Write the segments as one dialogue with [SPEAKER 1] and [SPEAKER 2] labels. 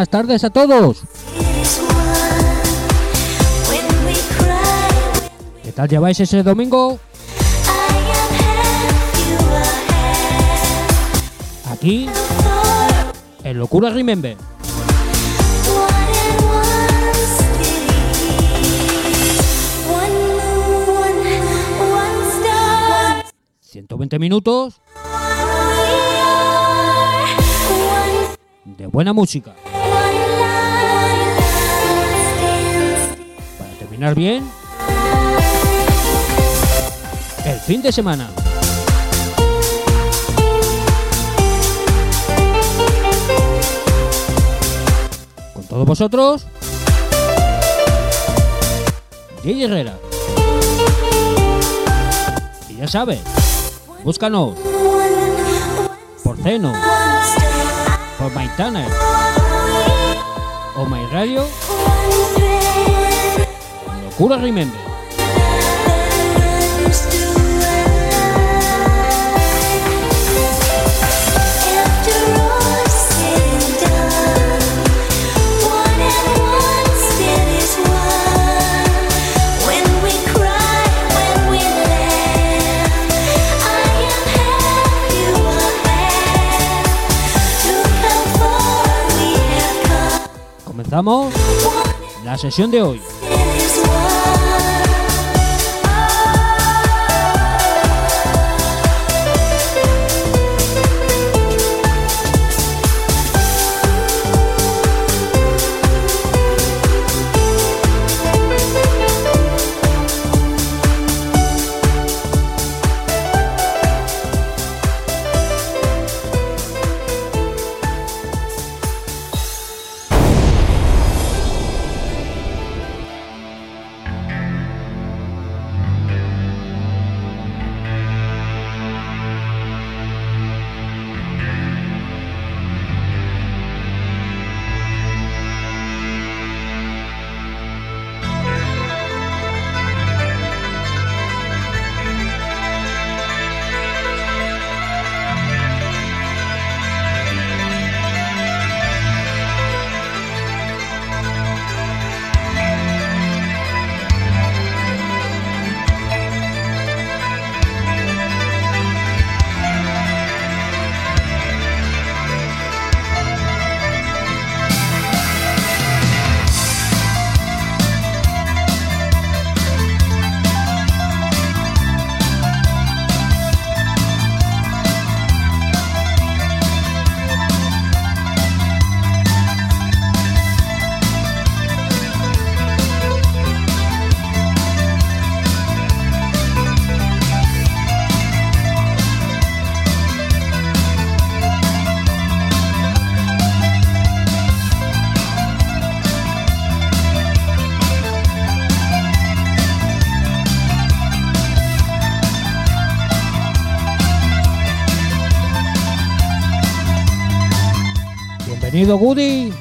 [SPEAKER 1] buenas tardes a todos. ¿Qué tal lleváis ese domingo? Aquí, en Locura Remember. 120 minutos de buena música. Terminar bien el fin de semana. Con todos vosotros, Jay Herrera. Y ya sabes, búscanos por Zeno, por MyTuner o My Radio. Remember. Comenzamos la sesión de hoy. Viva Woody!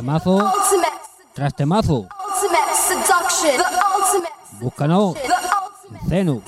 [SPEAKER 2] Temazo
[SPEAKER 1] ultimate
[SPEAKER 2] tras temazo.
[SPEAKER 1] ultimate seduction. The ultimate
[SPEAKER 2] Búscanos, Zenu.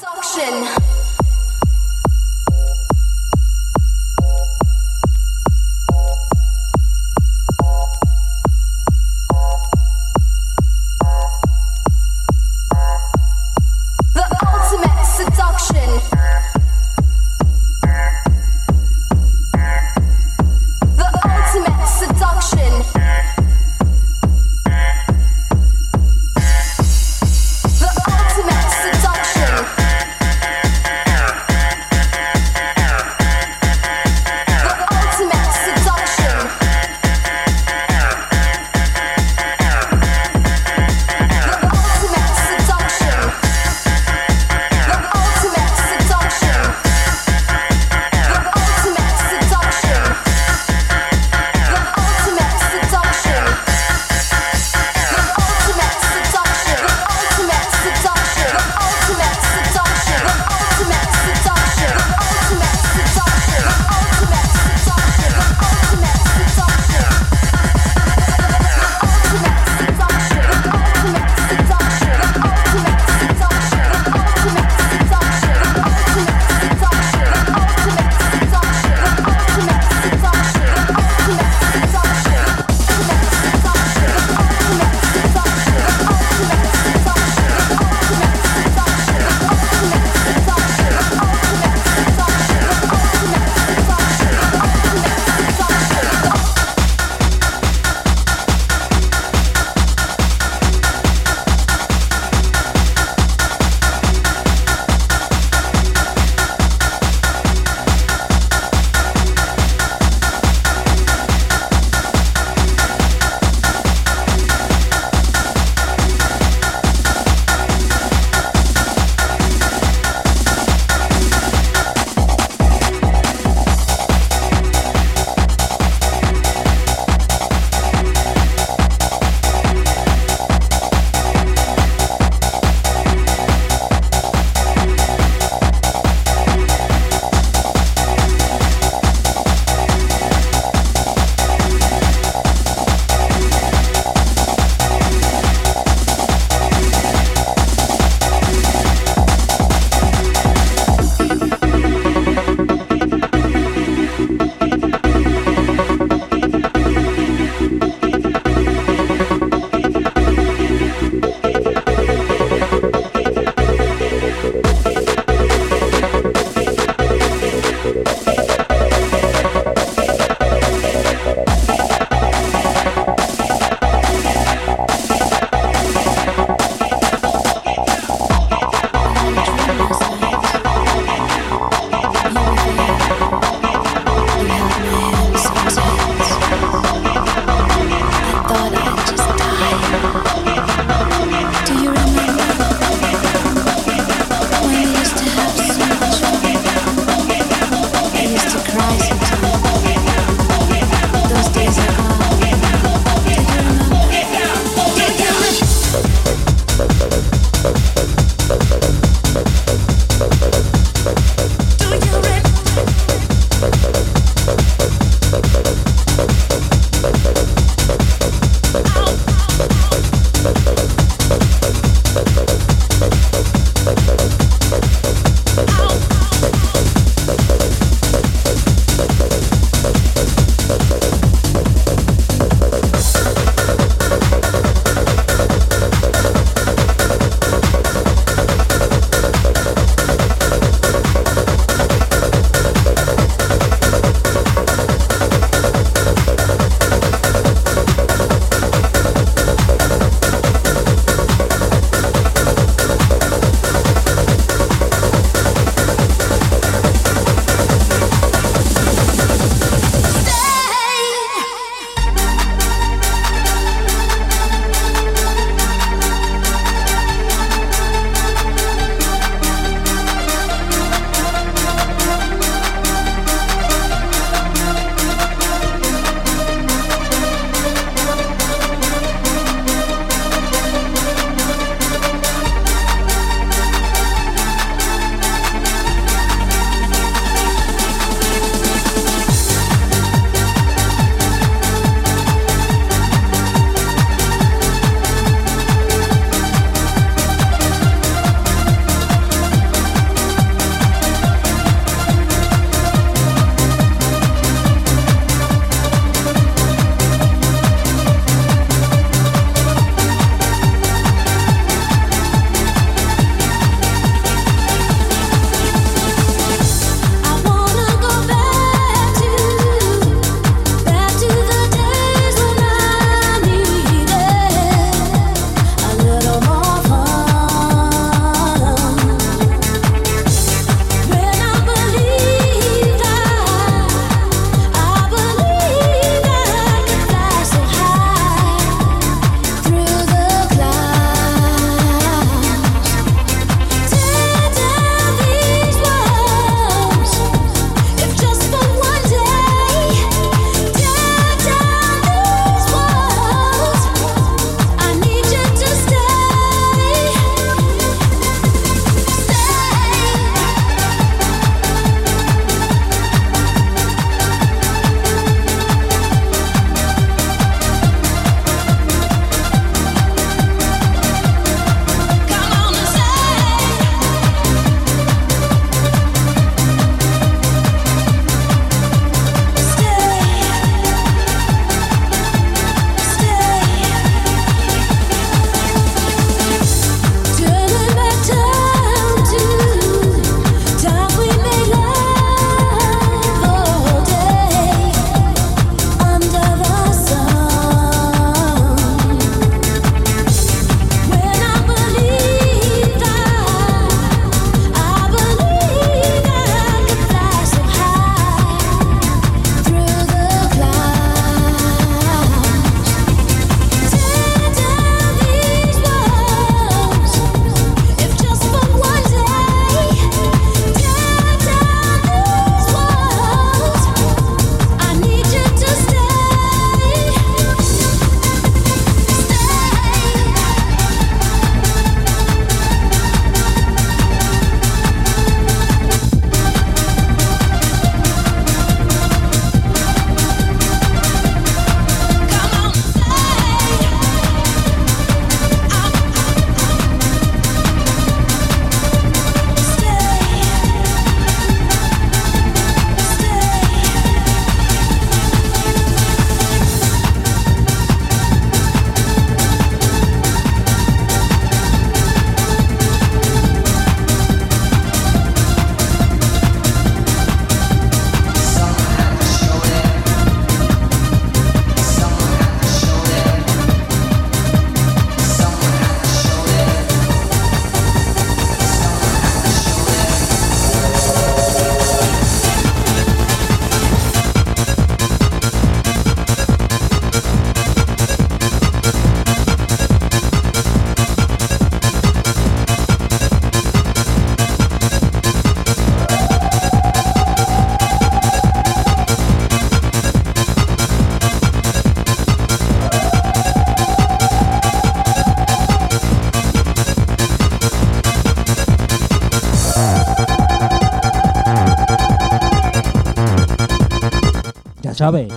[SPEAKER 2] sabes,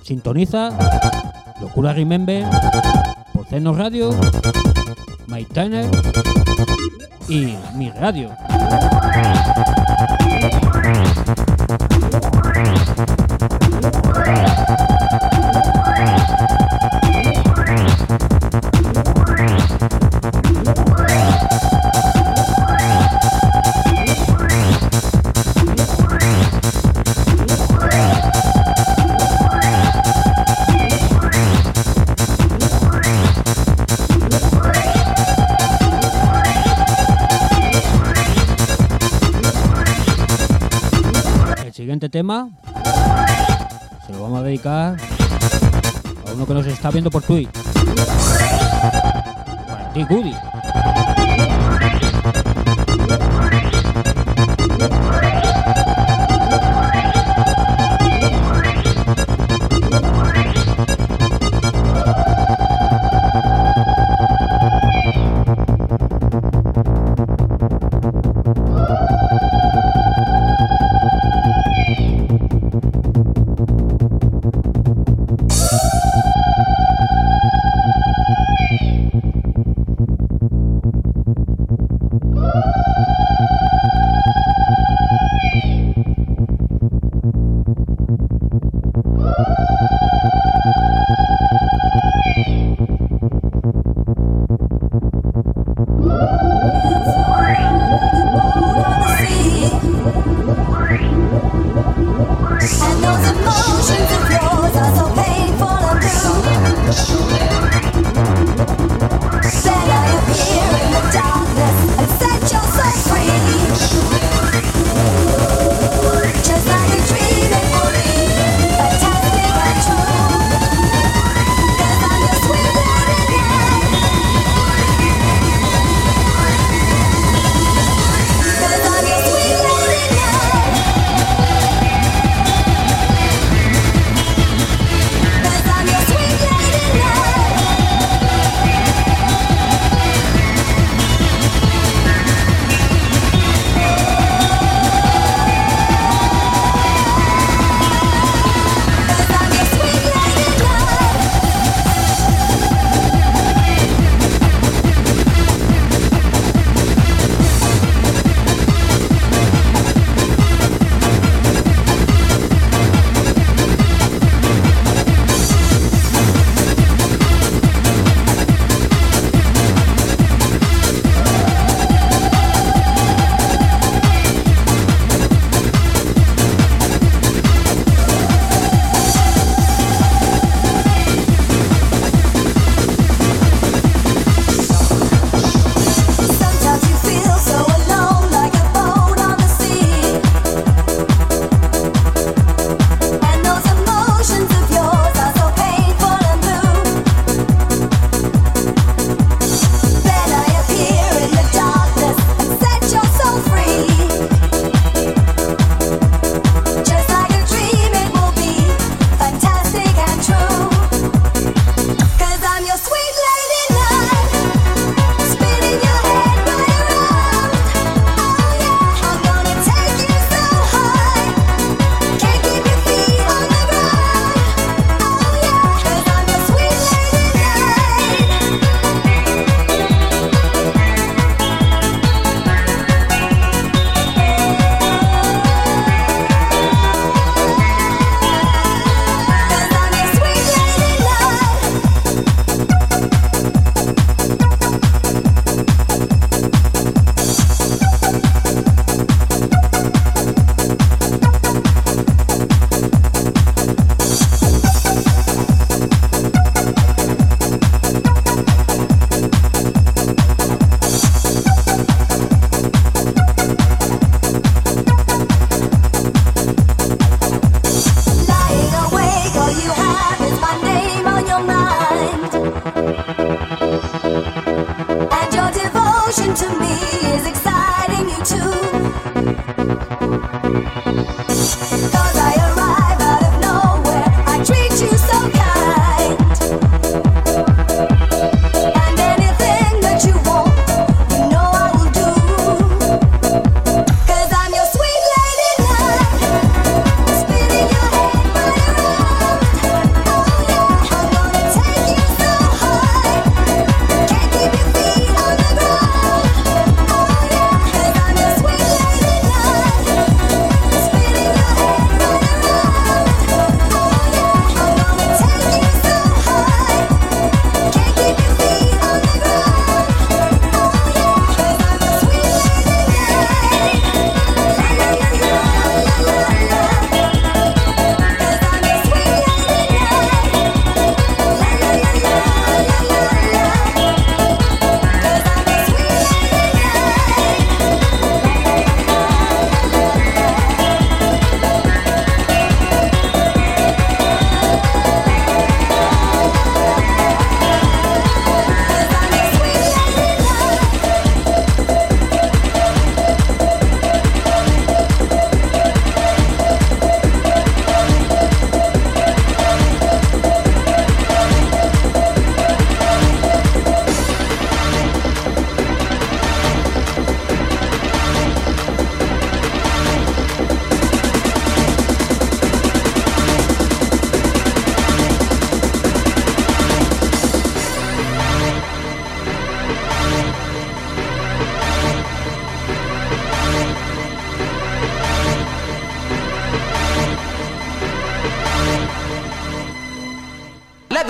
[SPEAKER 2] sintoniza Locura Remember, Porcenos Radio, My Tanner y Mi Radio. viendo por Twitch.
[SPEAKER 1] Bueno,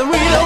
[SPEAKER 1] the
[SPEAKER 2] real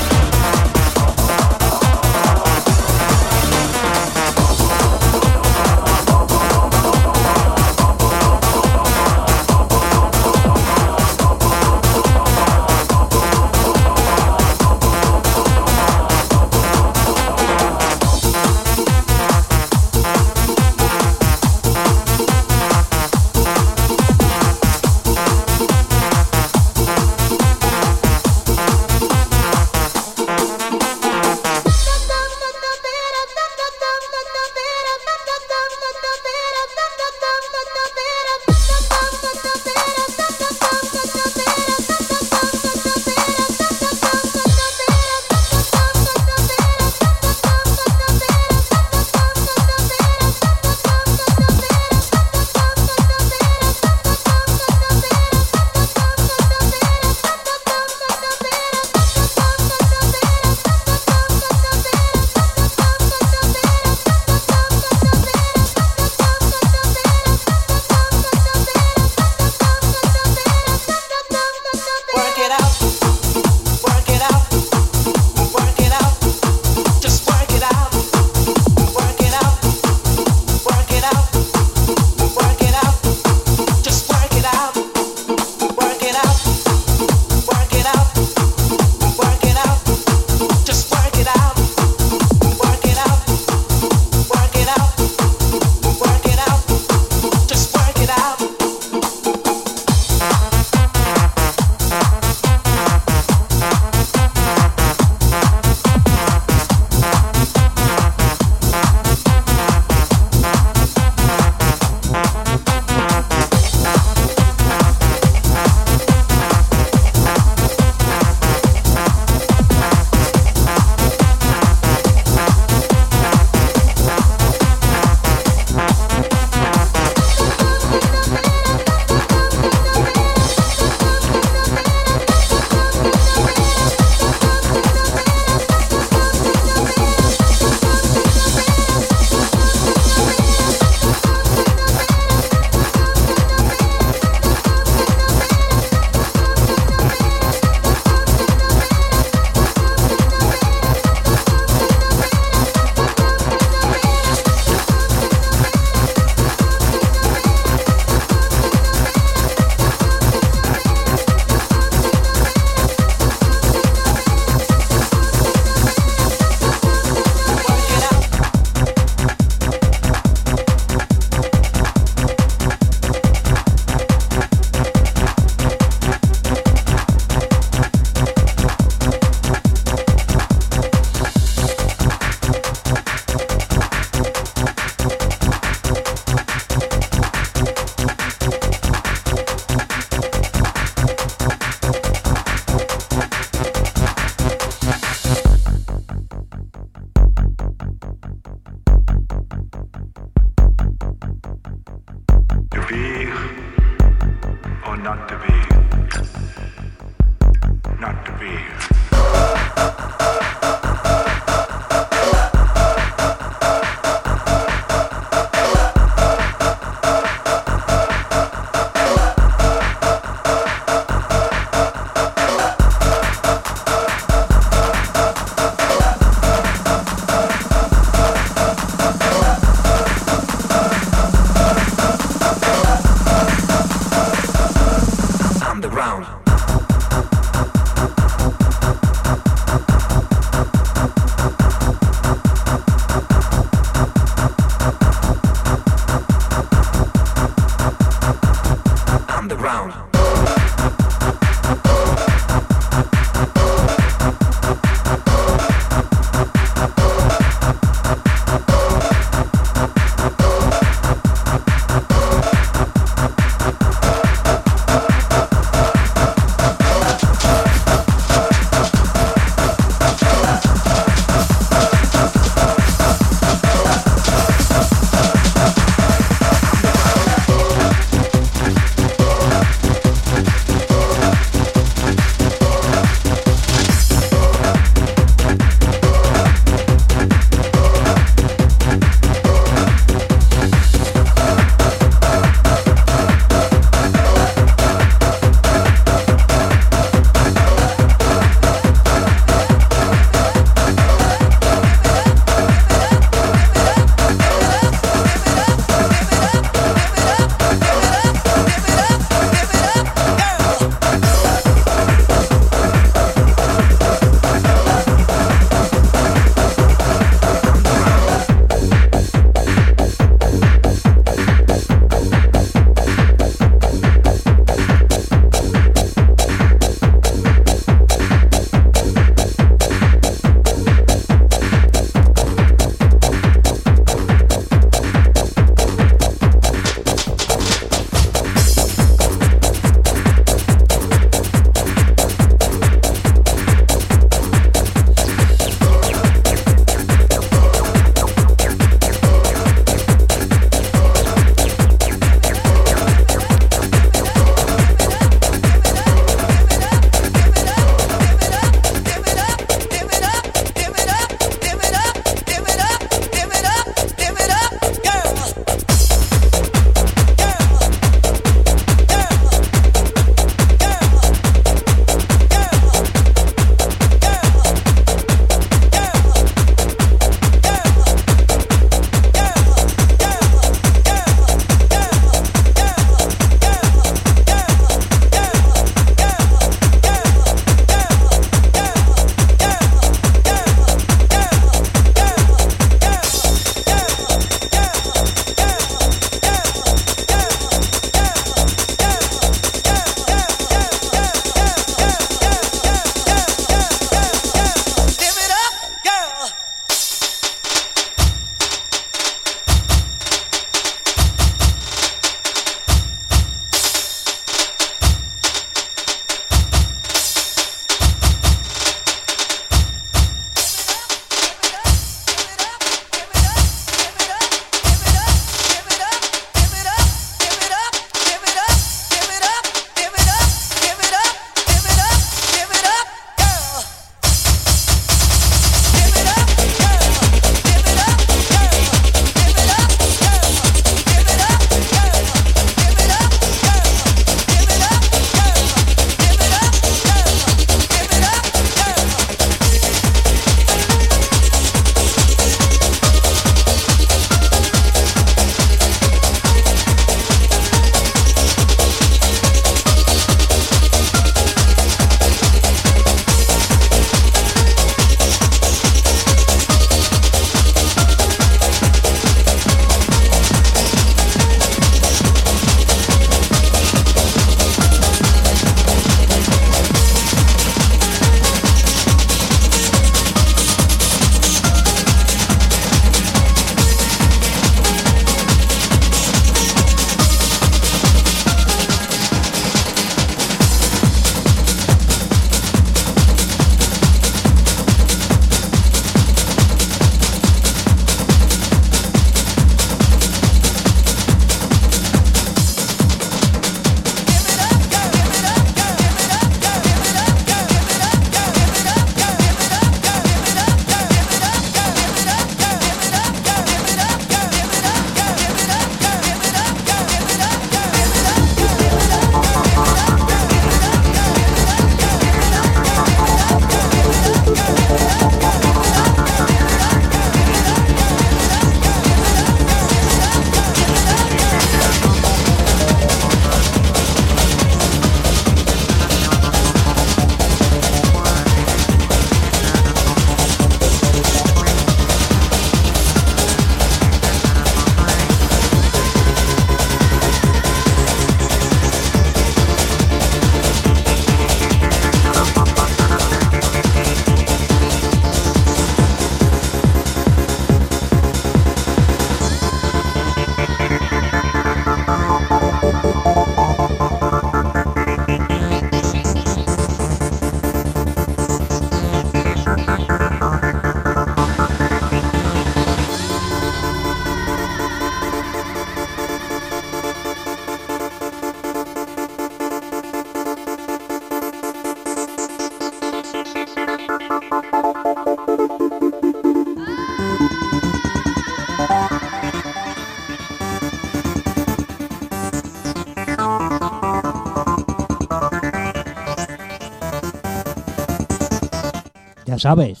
[SPEAKER 2] sabes.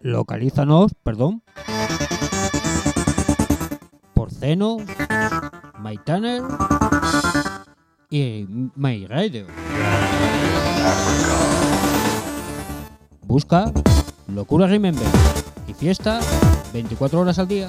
[SPEAKER 2] Localízanos, perdón. Por Zeno, MyTuner y MyRadio. Busca Locura Remember y fiesta 24 horas al día.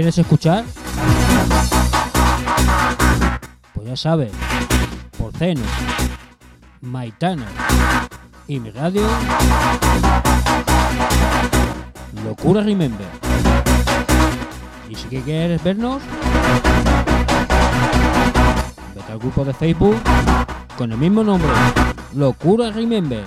[SPEAKER 3] Quieres escuchar? Pues ya sabes, por Zeno, Maitana y mi radio, Locura Remember. Y si quieres vernos, vete al grupo de Facebook con el mismo nombre, Locura Remember.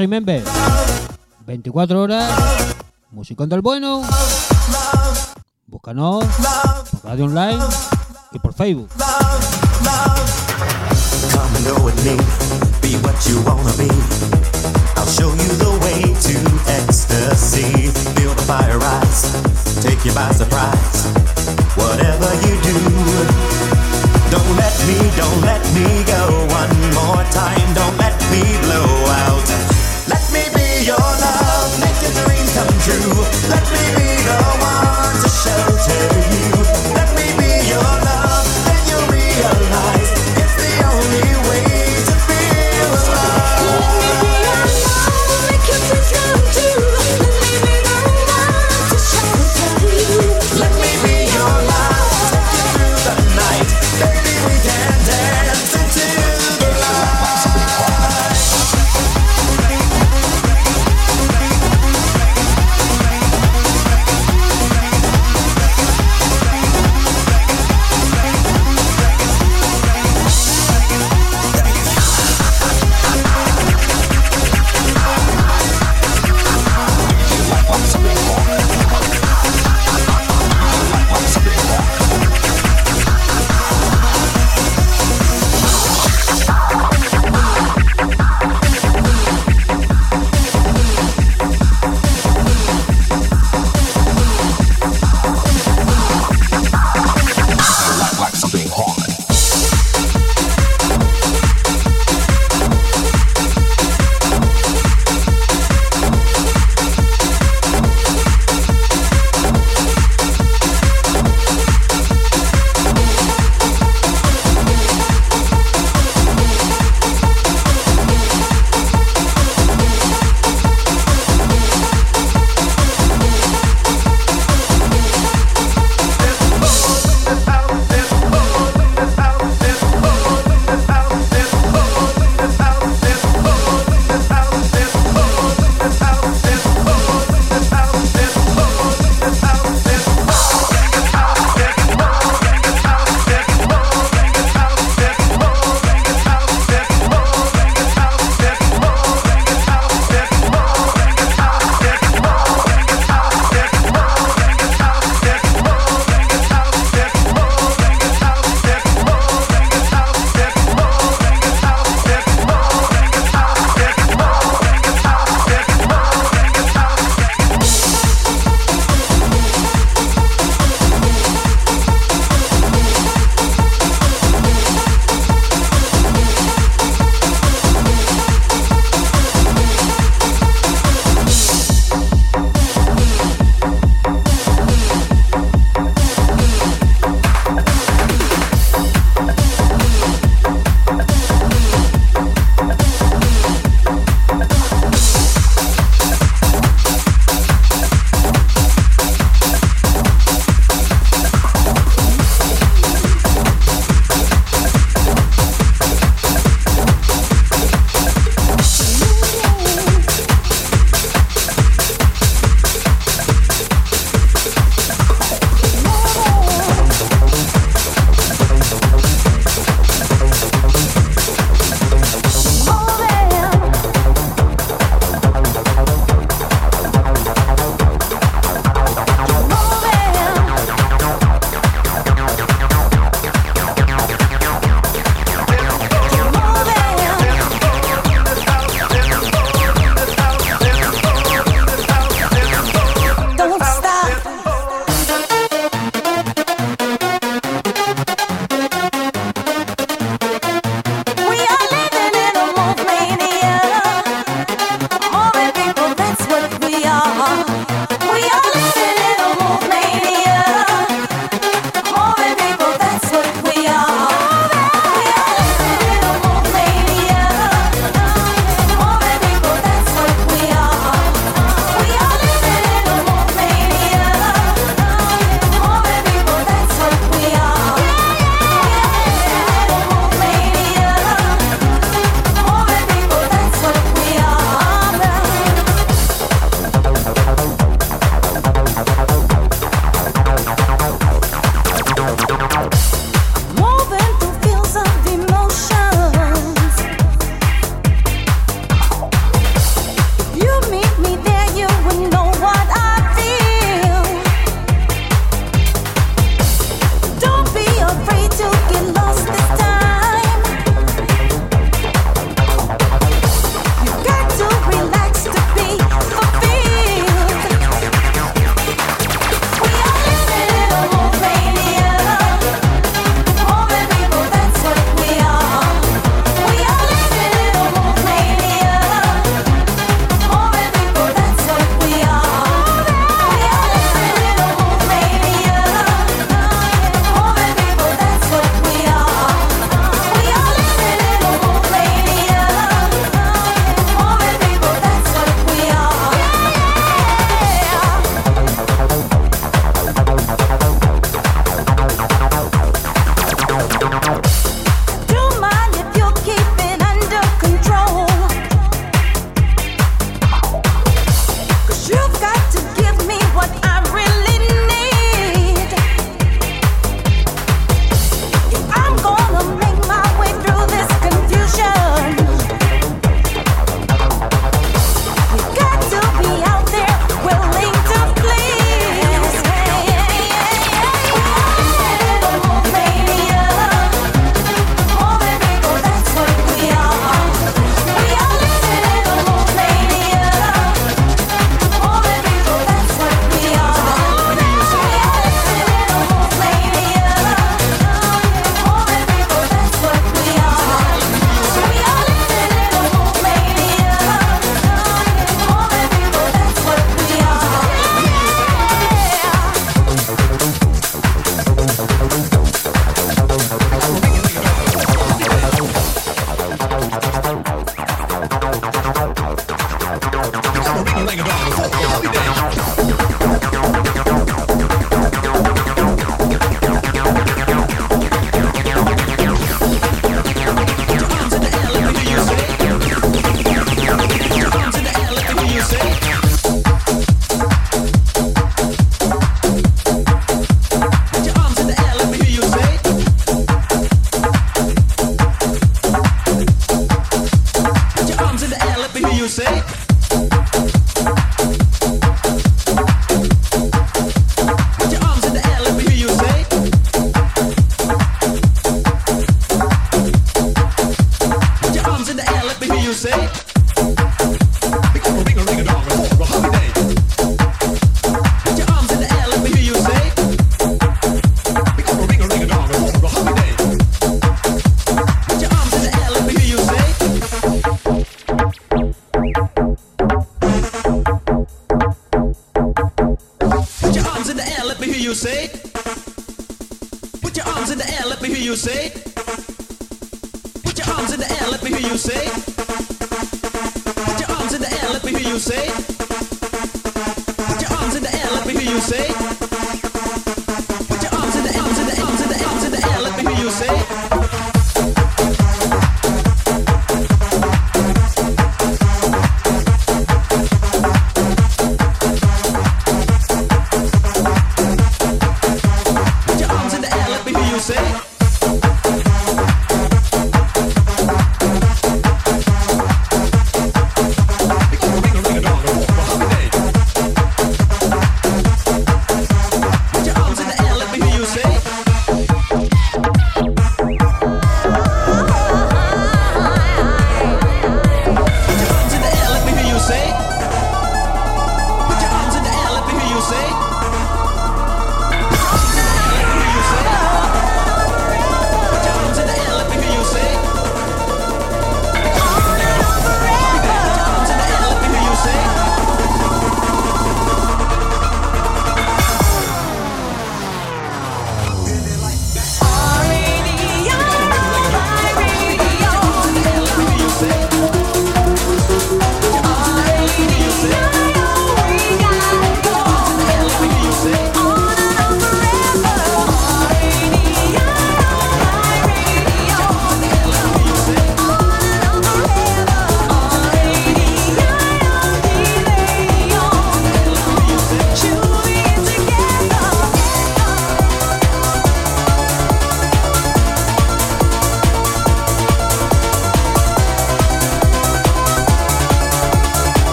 [SPEAKER 4] Remember.
[SPEAKER 2] 24 horas, Musicón del Bueno. Búscanos por Radio Online y por Facebook.
[SPEAKER 5] show you the way to ecstasy. Feel the fire rise, take you by surprise. Whatever you do, don't let me, don't let me go one more time. Don't let me blow.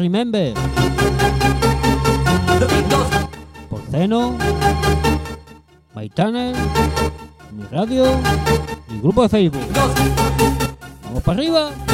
[SPEAKER 6] Remember. Porceno. Maitane. Mi radio. Mi grupo de Facebook. Vamos para arriba.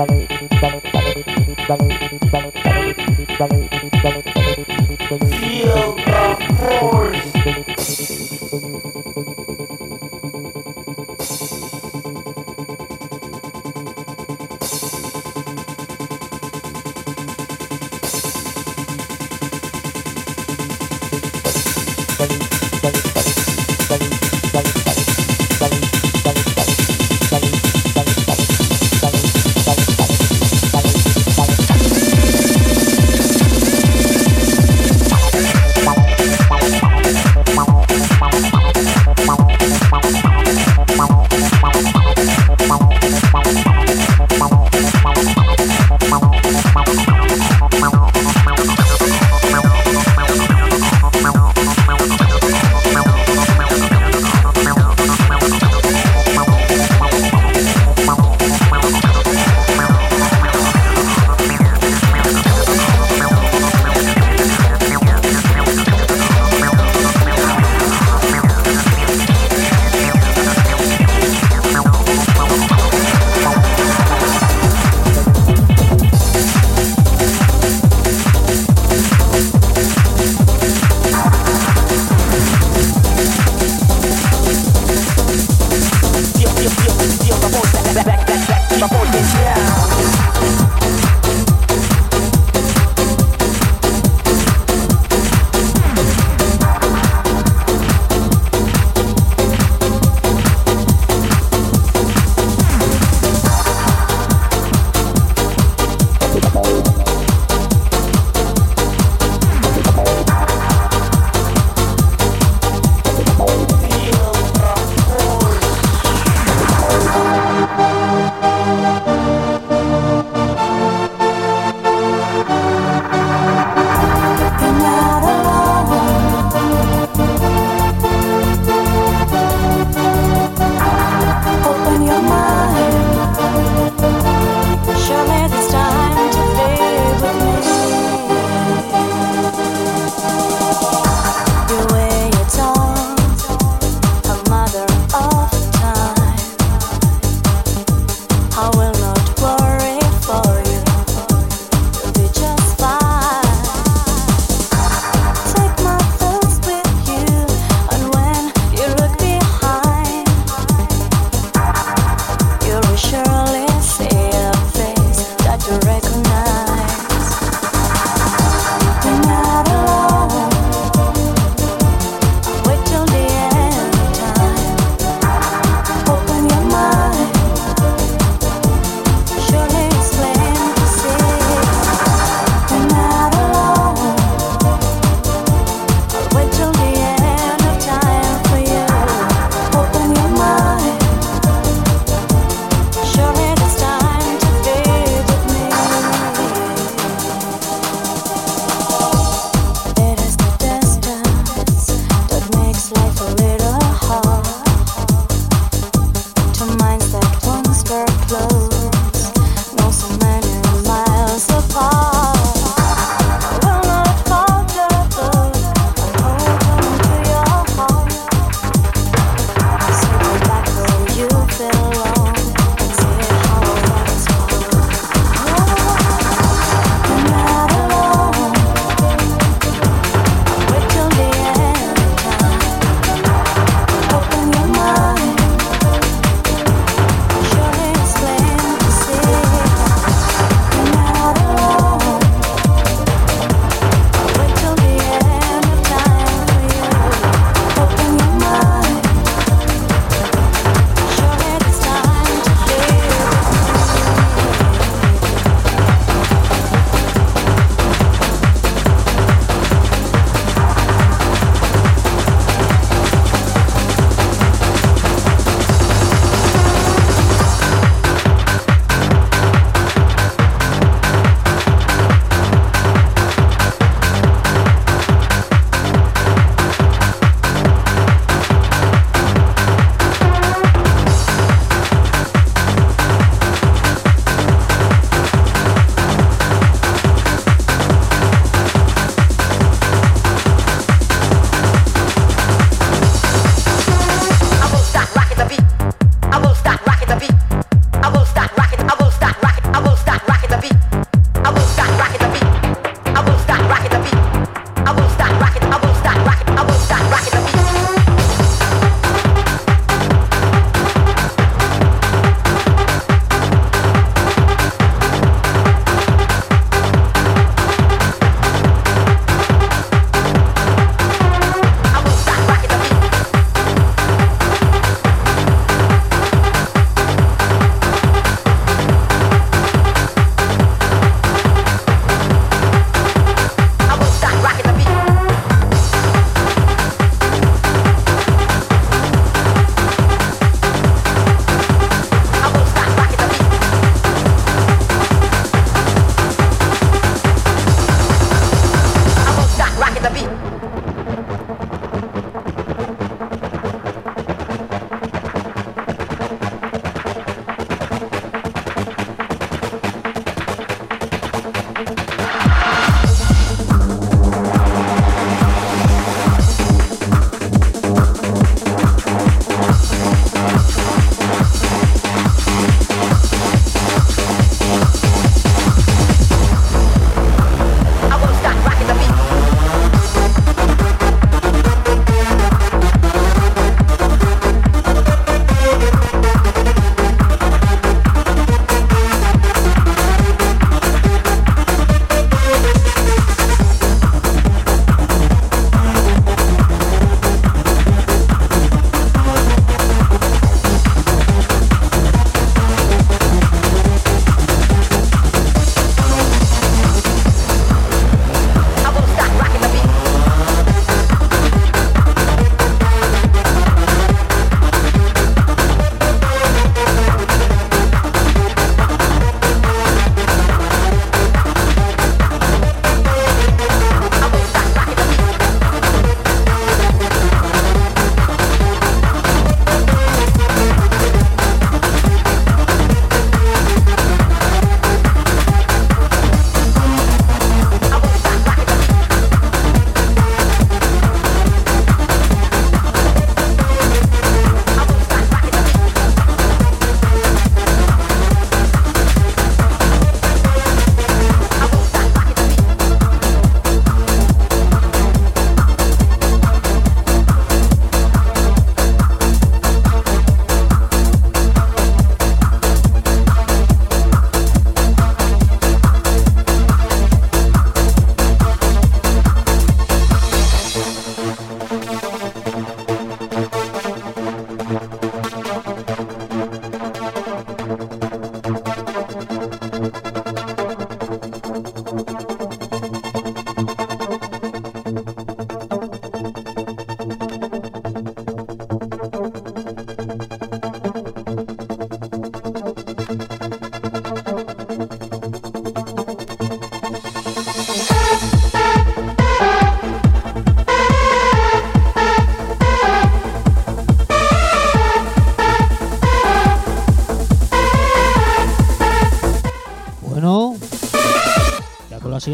[SPEAKER 7] ダメダメダメダメダメダメダメダメダ
[SPEAKER 2] メダメダ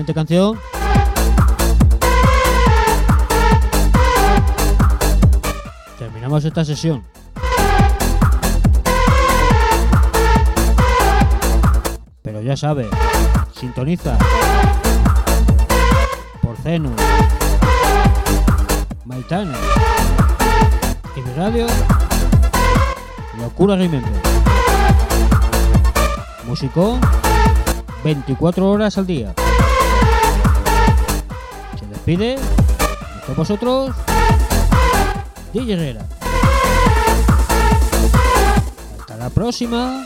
[SPEAKER 2] siguiente canción. Terminamos esta sesión. Pero ya sabes, sintoniza por Zenu, Maitana y mi radio Locura Remember. Músico 24 horas al día. Despide con vosotros DJ Herrera. Hasta la próxima.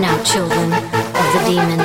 [SPEAKER 8] Now, children of the demon.